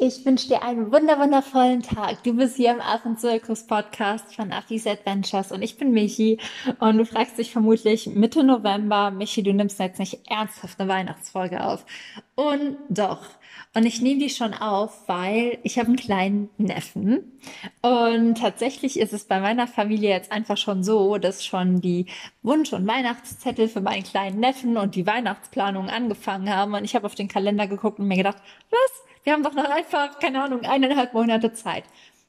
ich wünsche dir einen wunderwundervollen Tag. Du bist hier im Affenzirkus Podcast von Affis Adventures und ich bin Michi und du fragst dich vermutlich Mitte November, Michi, du nimmst jetzt nicht ernsthaft eine Weihnachtsfolge auf. Und doch. Und ich nehme die schon auf, weil ich habe einen kleinen Neffen. Und tatsächlich ist es bei meiner Familie jetzt einfach schon so, dass schon die Wunsch- und Weihnachtszettel für meinen kleinen Neffen und die Weihnachtsplanung angefangen haben. Und ich habe auf den Kalender geguckt und mir gedacht, was? Wir haben doch noch einfach, keine Ahnung, eineinhalb Monate Zeit.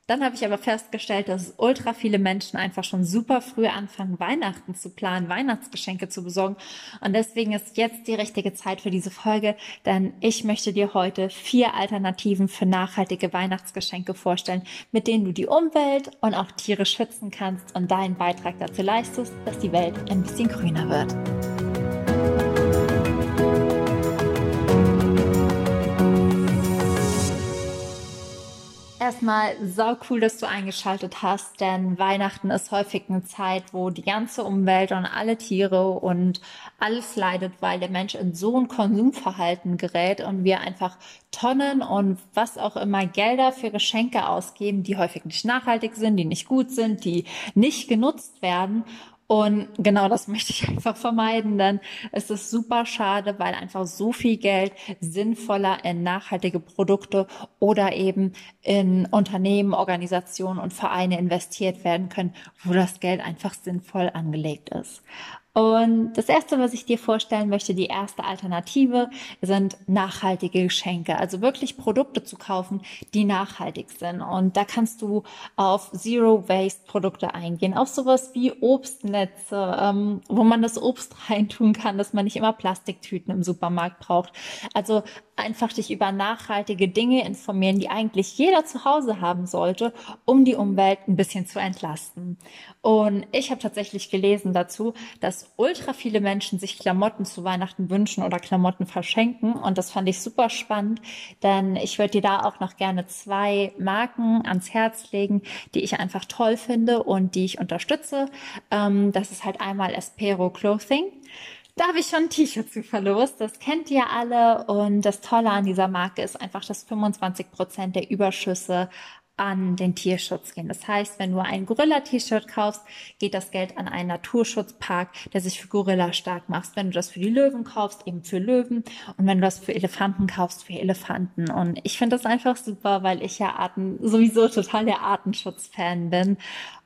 Dann habe ich aber festgestellt, dass ultra viele Menschen einfach schon super früh anfangen, Weihnachten zu planen, Weihnachtsgeschenke zu besorgen. Und deswegen ist jetzt die richtige Zeit für diese Folge, denn ich möchte dir heute vier Alternativen für nachhaltige Weihnachtsgeschenke vorstellen, mit denen du die Umwelt und auch Tiere schützen kannst und deinen Beitrag dazu leistest, dass die Welt ein bisschen grüner wird. Erstmal sau cool, dass du eingeschaltet hast, denn Weihnachten ist häufig eine Zeit, wo die ganze Umwelt und alle Tiere und alles leidet, weil der Mensch in so ein Konsumverhalten gerät und wir einfach Tonnen und was auch immer Gelder für Geschenke ausgeben, die häufig nicht nachhaltig sind, die nicht gut sind, die nicht genutzt werden und genau das möchte ich einfach vermeiden, denn es ist super schade, weil einfach so viel Geld sinnvoller in nachhaltige Produkte oder eben in Unternehmen, Organisationen und Vereine investiert werden können, wo das Geld einfach sinnvoll angelegt ist. Und das erste, was ich dir vorstellen möchte, die erste Alternative, sind nachhaltige Geschenke. Also wirklich Produkte zu kaufen, die nachhaltig sind. Und da kannst du auf Zero Waste Produkte eingehen. Auf sowas wie Obstnetze, ähm, wo man das Obst reintun kann, dass man nicht immer Plastiktüten im Supermarkt braucht. Also einfach dich über nachhaltige Dinge informieren, die eigentlich jeder zu Hause haben sollte, um die Umwelt ein bisschen zu entlasten. Und ich habe tatsächlich gelesen dazu, dass ultra viele Menschen sich Klamotten zu Weihnachten wünschen oder Klamotten verschenken. Und das fand ich super spannend, denn ich würde dir da auch noch gerne zwei Marken ans Herz legen, die ich einfach toll finde und die ich unterstütze. Ähm, das ist halt einmal Espero Clothing. Da habe ich schon ein T-Shirt zu verlost. Das kennt ihr alle. Und das Tolle an dieser Marke ist einfach, dass 25 Prozent der Überschüsse an den Tierschutz gehen. Das heißt, wenn du ein Gorilla-T-Shirt kaufst, geht das Geld an einen Naturschutzpark, der sich für Gorilla stark macht. Wenn du das für die Löwen kaufst, eben für Löwen. Und wenn du das für Elefanten kaufst, für Elefanten. Und ich finde das einfach super, weil ich ja Arten, sowieso total der Artenschutz-Fan bin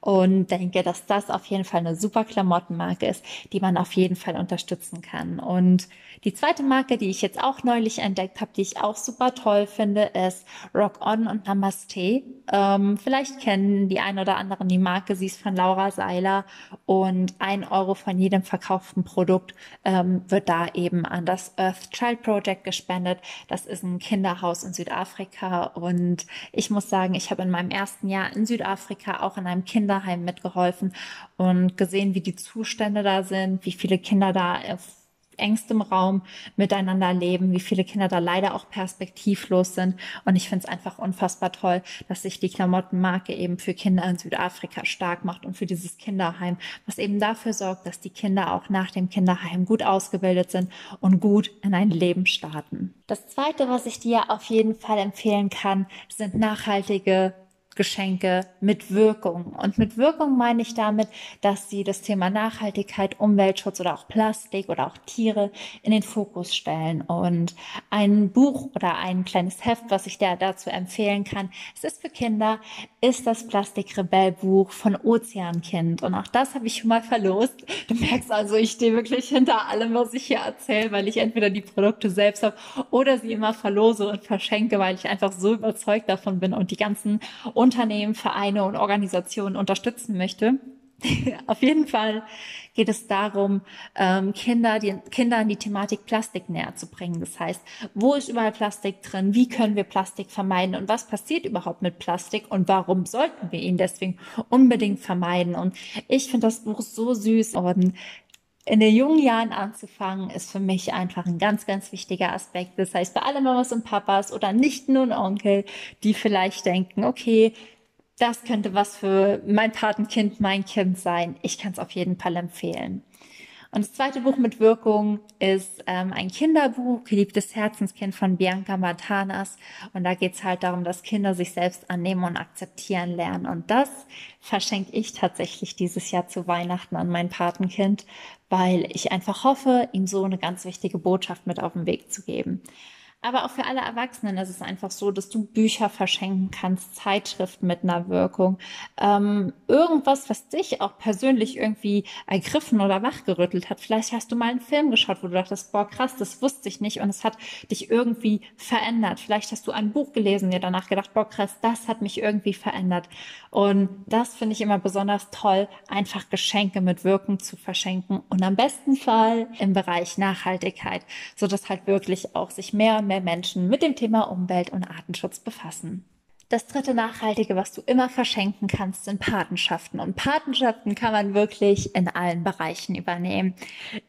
und denke, dass das auf jeden Fall eine super Klamottenmarke ist, die man auf jeden Fall unterstützen kann. Und die zweite Marke, die ich jetzt auch neulich entdeckt habe, die ich auch super toll finde, ist Rock On und Namaste. Ähm, vielleicht kennen die ein oder anderen die Marke, sie ist von Laura Seiler und ein Euro von jedem verkauften Produkt ähm, wird da eben an das Earth Child Project gespendet. Das ist ein Kinderhaus in Südafrika und ich muss sagen, ich habe in meinem ersten Jahr in Südafrika auch in einem Kinder Kinderheim mitgeholfen und gesehen, wie die Zustände da sind, wie viele Kinder da auf engstem Raum miteinander leben, wie viele Kinder da leider auch perspektivlos sind. Und ich finde es einfach unfassbar toll, dass sich die Klamottenmarke eben für Kinder in Südafrika stark macht und für dieses Kinderheim, was eben dafür sorgt, dass die Kinder auch nach dem Kinderheim gut ausgebildet sind und gut in ein Leben starten. Das Zweite, was ich dir auf jeden Fall empfehlen kann, sind nachhaltige Geschenke mit Wirkung. Und mit Wirkung meine ich damit, dass sie das Thema Nachhaltigkeit, Umweltschutz oder auch Plastik oder auch Tiere in den Fokus stellen. Und ein Buch oder ein kleines Heft, was ich dir dazu empfehlen kann, es ist für Kinder, ist das Plastikrebellbuch von Ozeankind. Und auch das habe ich schon mal verlost. Du merkst also, ich stehe wirklich hinter allem, was ich hier erzähle, weil ich entweder die Produkte selbst habe oder sie immer verlose und verschenke, weil ich einfach so überzeugt davon bin und die ganzen Unternehmen, Vereine und Organisationen unterstützen möchte. Auf jeden Fall geht es darum, ähm, Kinder, die, Kindern die Thematik Plastik näher zu bringen. Das heißt, wo ist überall Plastik drin? Wie können wir Plastik vermeiden? Und was passiert überhaupt mit Plastik? Und warum sollten wir ihn deswegen unbedingt vermeiden? Und ich finde das Buch so süß und in den jungen Jahren anzufangen, ist für mich einfach ein ganz, ganz wichtiger Aspekt. Das heißt, bei allen Mamas und Papas oder nicht nur Onkel, die vielleicht denken, okay, das könnte was für mein Patenkind, mein Kind sein. Ich kann es auf jeden Fall empfehlen. Und das zweite Buch mit Wirkung ist ähm, ein Kinderbuch, Geliebtes Herzenskind von Bianca Martanas. Und da geht es halt darum, dass Kinder sich selbst annehmen und akzeptieren lernen. Und das verschenke ich tatsächlich dieses Jahr zu Weihnachten an mein Patenkind, weil ich einfach hoffe, ihm so eine ganz wichtige Botschaft mit auf den Weg zu geben. Aber auch für alle Erwachsenen ist es einfach so, dass du Bücher verschenken kannst, Zeitschriften mit einer Wirkung, ähm, irgendwas, was dich auch persönlich irgendwie ergriffen oder wachgerüttelt hat. Vielleicht hast du mal einen Film geschaut, wo du dachtest, boah, krass, das wusste ich nicht und es hat dich irgendwie verändert. Vielleicht hast du ein Buch gelesen, dir danach gedacht, boah, krass, das hat mich irgendwie verändert. Und das finde ich immer besonders toll, einfach Geschenke mit Wirkung zu verschenken und am besten Fall im Bereich Nachhaltigkeit, so dass halt wirklich auch sich mehr und mehr mehr Menschen mit dem Thema Umwelt und Artenschutz befassen. Das dritte Nachhaltige, was du immer verschenken kannst, sind Patenschaften. Und Patenschaften kann man wirklich in allen Bereichen übernehmen.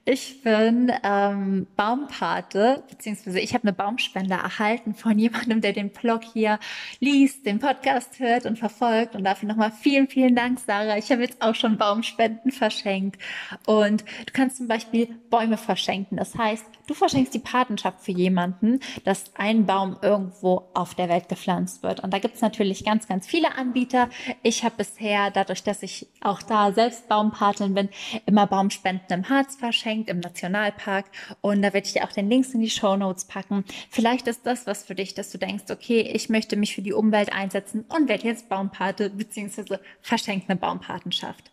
Ich bin ähm, Baumpate, beziehungsweise ich habe eine Baumspende erhalten von jemandem, der den Blog hier liest, den Podcast hört und verfolgt. Und dafür nochmal vielen, vielen Dank, Sarah. Ich habe jetzt auch schon Baumspenden verschenkt. Und du kannst zum Beispiel Bäume verschenken. Das heißt, du verschenkst die Patenschaft für jemanden, dass ein Baum irgendwo auf der Welt gepflanzt wird. Und da gibt es natürlich ganz, ganz viele Anbieter. Ich habe bisher, dadurch, dass ich auch da selbst Baumpatin bin, immer Baumspenden im Harz verschenkt, im Nationalpark. Und da werde ich dir auch den Links in die Show Notes packen. Vielleicht ist das was für dich, dass du denkst, okay, ich möchte mich für die Umwelt einsetzen und werde jetzt Baumpate bzw. verschenke eine Baumpatenschaft.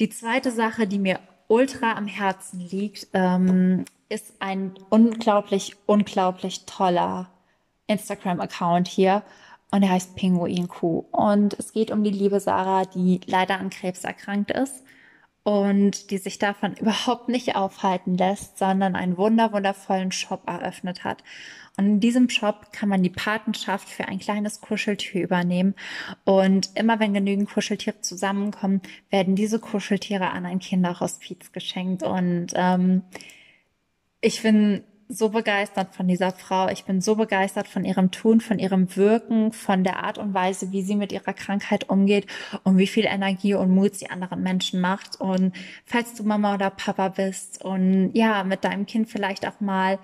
Die zweite Sache, die mir ultra am Herzen liegt, ähm, ist ein unglaublich, unglaublich toller Instagram-Account hier und er heißt Pinguin Kuh. Und es geht um die liebe Sarah, die leider an Krebs erkrankt ist und die sich davon überhaupt nicht aufhalten lässt, sondern einen wunder wundervollen Shop eröffnet hat. Und in diesem Shop kann man die Patenschaft für ein kleines Kuscheltier übernehmen. Und immer wenn genügend Kuscheltiere zusammenkommen, werden diese Kuscheltiere an ein Kinderhospiz geschenkt. Und ähm, ich bin so begeistert von dieser Frau. Ich bin so begeistert von ihrem Tun, von ihrem Wirken, von der Art und Weise, wie sie mit ihrer Krankheit umgeht und wie viel Energie und Mut sie anderen Menschen macht. Und falls du Mama oder Papa bist und ja, mit deinem Kind vielleicht auch mal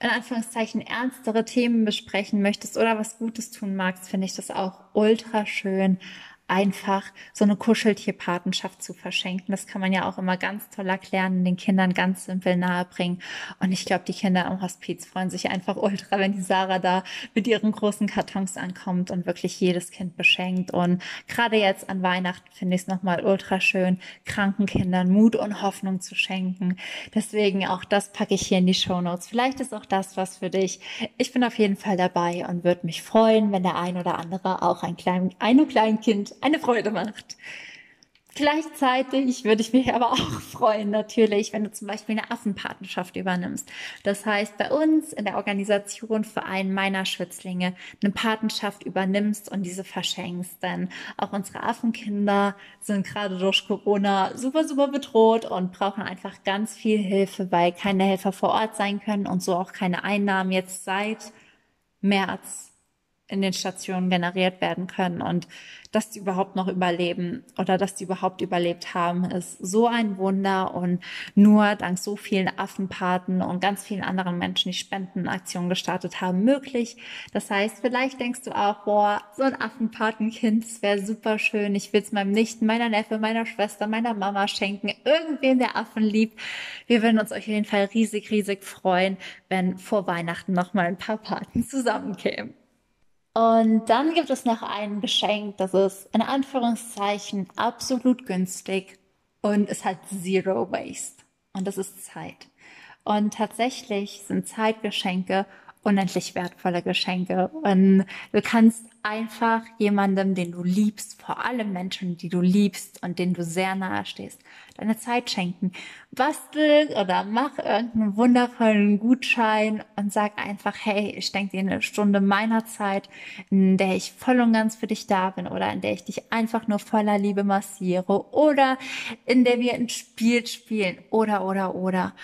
in Anführungszeichen ernstere Themen besprechen möchtest oder was Gutes tun magst, finde ich das auch ultra schön einfach so eine Kuscheltierpatenschaft zu verschenken. Das kann man ja auch immer ganz toll erklären, den Kindern ganz simpel nahebringen. Und ich glaube, die Kinder am Hospiz freuen sich einfach ultra, wenn die Sarah da mit ihren großen Kartons ankommt und wirklich jedes Kind beschenkt. Und gerade jetzt an Weihnachten finde ich es nochmal ultra schön, kranken Kindern Mut und Hoffnung zu schenken. Deswegen auch das packe ich hier in die Show Notes. Vielleicht ist auch das was für dich. Ich bin auf jeden Fall dabei und würde mich freuen, wenn der ein oder andere auch ein klein, ein klein Kind eine Freude macht. Gleichzeitig würde ich mich aber auch freuen, natürlich, wenn du zum Beispiel eine Affenpatenschaft übernimmst. Das heißt, bei uns in der Organisation Verein meiner Schützlinge eine Patenschaft übernimmst und diese verschenkst. Denn auch unsere Affenkinder sind gerade durch Corona super, super bedroht und brauchen einfach ganz viel Hilfe, weil keine Helfer vor Ort sein können und so auch keine Einnahmen jetzt seit März in den Stationen generiert werden können und dass die überhaupt noch überleben oder dass die überhaupt überlebt haben, ist so ein Wunder und nur dank so vielen Affenpaten und ganz vielen anderen Menschen, die Spendenaktionen gestartet haben, möglich. Das heißt, vielleicht denkst du auch, boah, so ein Affenpatenkind, das wäre super schön. Ich will es meinem Nichten, meiner Neffe, meiner Schwester, meiner Mama schenken, irgendwen, der Affen liebt. Wir würden uns auf jeden Fall riesig, riesig freuen, wenn vor Weihnachten noch mal ein paar Paten zusammenkämen. Und dann gibt es noch ein Geschenk, das ist in Anführungszeichen absolut günstig und es hat Zero Waste. Und das ist Zeit. Und tatsächlich sind Zeitgeschenke unendlich wertvolle Geschenke. Und du kannst einfach jemandem, den du liebst, vor allem Menschen, die du liebst und denen du sehr nahe stehst, deine Zeit schenken. Bastel oder mach irgendeinen wundervollen Gutschein und sag einfach, hey, ich denke dir eine Stunde meiner Zeit, in der ich voll und ganz für dich da bin oder in der ich dich einfach nur voller Liebe massiere oder in der wir ein Spiel spielen oder, oder, oder.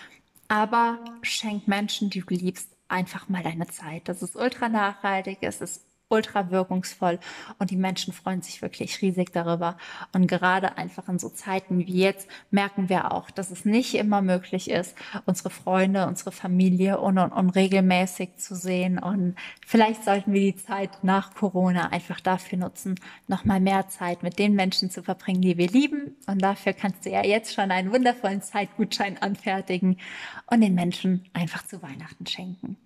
Aber schenk Menschen, die du liebst, einfach mal deine Zeit. Das ist ultra nachhaltig, es ist ultra wirkungsvoll und die Menschen freuen sich wirklich riesig darüber. Und gerade einfach in so Zeiten wie jetzt merken wir auch, dass es nicht immer möglich ist, unsere Freunde, unsere Familie un und unregelmäßig zu sehen. Und vielleicht sollten wir die Zeit nach Corona einfach dafür nutzen, nochmal mehr Zeit mit den Menschen zu verbringen, die wir lieben. Und dafür kannst du ja jetzt schon einen wundervollen Zeitgutschein anfertigen und den Menschen einfach zu Weihnachten schenken.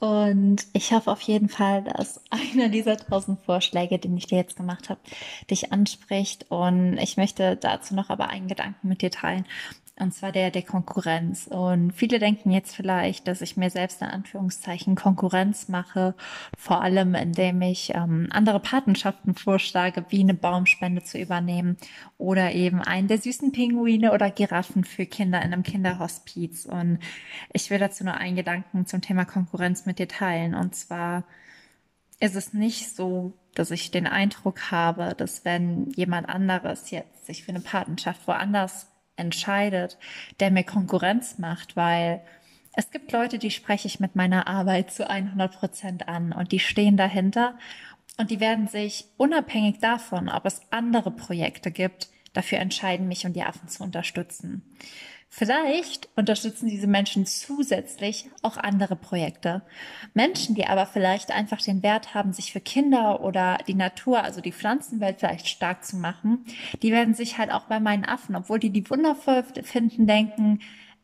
Und ich hoffe auf jeden Fall, dass einer dieser tausend Vorschläge, den ich dir jetzt gemacht habe, dich anspricht. Und ich möchte dazu noch aber einen Gedanken mit dir teilen und zwar der der Konkurrenz. Und viele denken jetzt vielleicht, dass ich mir selbst in Anführungszeichen Konkurrenz mache, vor allem indem ich ähm, andere Patenschaften vorschlage, wie eine Baumspende zu übernehmen oder eben einen der süßen Pinguine oder Giraffen für Kinder in einem Kinderhospiz. Und ich will dazu nur einen Gedanken zum Thema Konkurrenz mit dir teilen. Und zwar ist es nicht so, dass ich den Eindruck habe, dass wenn jemand anderes jetzt sich für eine Patenschaft woanders entscheidet, der mir Konkurrenz macht, weil es gibt Leute, die spreche ich mit meiner Arbeit zu 100 Prozent an und die stehen dahinter und die werden sich unabhängig davon, ob es andere Projekte gibt, dafür entscheiden, mich und die Affen zu unterstützen. Vielleicht unterstützen diese Menschen zusätzlich auch andere Projekte. Menschen, die aber vielleicht einfach den Wert haben, sich für Kinder oder die Natur, also die Pflanzenwelt vielleicht stark zu machen, die werden sich halt auch bei meinen Affen, obwohl die die wundervoll finden, denken,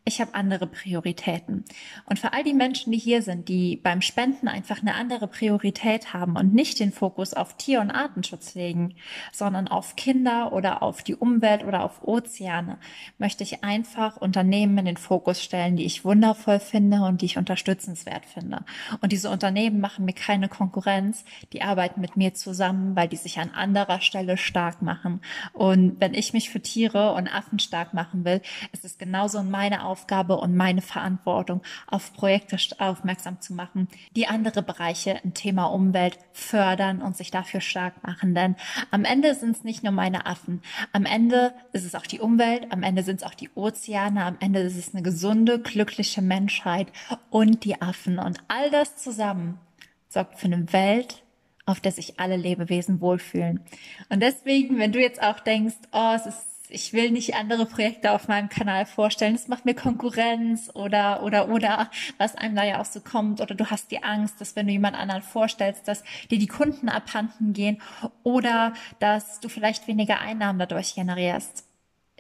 ich habe andere Prioritäten. Und für all die Menschen, die hier sind, die beim Spenden einfach eine andere Priorität haben und nicht den Fokus auf Tier- und Artenschutz legen, sondern auf Kinder oder auf die Umwelt oder auf Ozeane, möchte ich einfach Unternehmen in den Fokus stellen, die ich wundervoll finde und die ich unterstützenswert finde. Und diese Unternehmen machen mir keine Konkurrenz, die arbeiten mit mir zusammen, weil die sich an anderer Stelle stark machen. Und wenn ich mich für Tiere und Affen stark machen will, ist es genauso meine Aufgabe, Aufgabe und meine Verantwortung, auf Projekte aufmerksam zu machen, die andere Bereiche im Thema Umwelt fördern und sich dafür stark machen. Denn am Ende sind es nicht nur meine Affen. Am Ende ist es auch die Umwelt, am Ende sind es auch die Ozeane, am Ende ist es eine gesunde, glückliche Menschheit und die Affen. Und all das zusammen sorgt für eine Welt, auf der sich alle Lebewesen wohlfühlen. Und deswegen, wenn du jetzt auch denkst, oh, es ist ich will nicht andere Projekte auf meinem Kanal vorstellen. Es macht mir Konkurrenz oder, oder, oder, was einem da ja auch so kommt. Oder du hast die Angst, dass wenn du jemand anderen vorstellst, dass dir die Kunden abhanden gehen oder dass du vielleicht weniger Einnahmen dadurch generierst.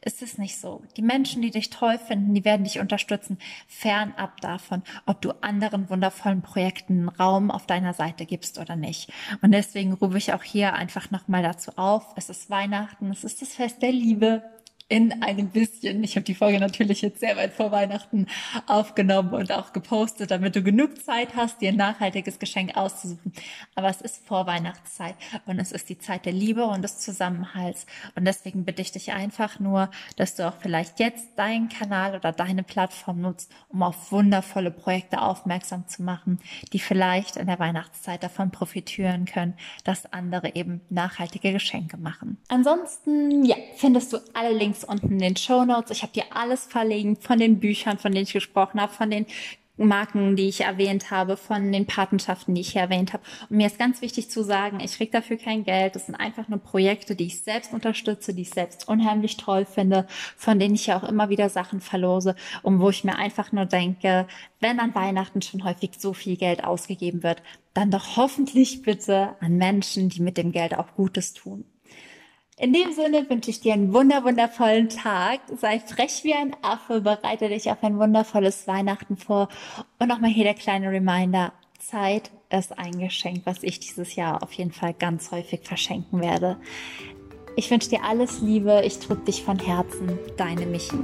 Ist es nicht so. Die Menschen, die dich toll finden, die werden dich unterstützen, fernab davon, ob du anderen wundervollen Projekten Raum auf deiner Seite gibst oder nicht. Und deswegen rufe ich auch hier einfach nochmal dazu auf. Es ist Weihnachten, es ist das Fest der Liebe in einem bisschen. Ich habe die Folge natürlich jetzt sehr weit vor Weihnachten aufgenommen und auch gepostet, damit du genug Zeit hast, dir ein nachhaltiges Geschenk auszusuchen. Aber es ist vor Weihnachtszeit und es ist die Zeit der Liebe und des Zusammenhalts. Und deswegen bitte ich dich einfach nur, dass du auch vielleicht jetzt deinen Kanal oder deine Plattform nutzt, um auf wundervolle Projekte aufmerksam zu machen, die vielleicht in der Weihnachtszeit davon profitieren können, dass andere eben nachhaltige Geschenke machen. Ansonsten, ja, findest du alle Links Links unten in den Show Notes. Ich habe dir alles verlinkt von den Büchern, von denen ich gesprochen habe, von den Marken, die ich erwähnt habe, von den Patenschaften, die ich hier erwähnt habe. Und mir ist ganz wichtig zu sagen, ich krieg dafür kein Geld. Das sind einfach nur Projekte, die ich selbst unterstütze, die ich selbst unheimlich toll finde, von denen ich ja auch immer wieder Sachen verlose und wo ich mir einfach nur denke, wenn an Weihnachten schon häufig so viel Geld ausgegeben wird, dann doch hoffentlich bitte an Menschen, die mit dem Geld auch Gutes tun. In dem Sinne wünsche ich dir einen wunder wundervollen Tag. Sei frech wie ein Affe, bereite dich auf ein wundervolles Weihnachten vor. Und nochmal hier der kleine Reminder. Zeit ist ein Geschenk, was ich dieses Jahr auf jeden Fall ganz häufig verschenken werde. Ich wünsche dir alles Liebe. Ich drücke dich von Herzen. Deine Michi.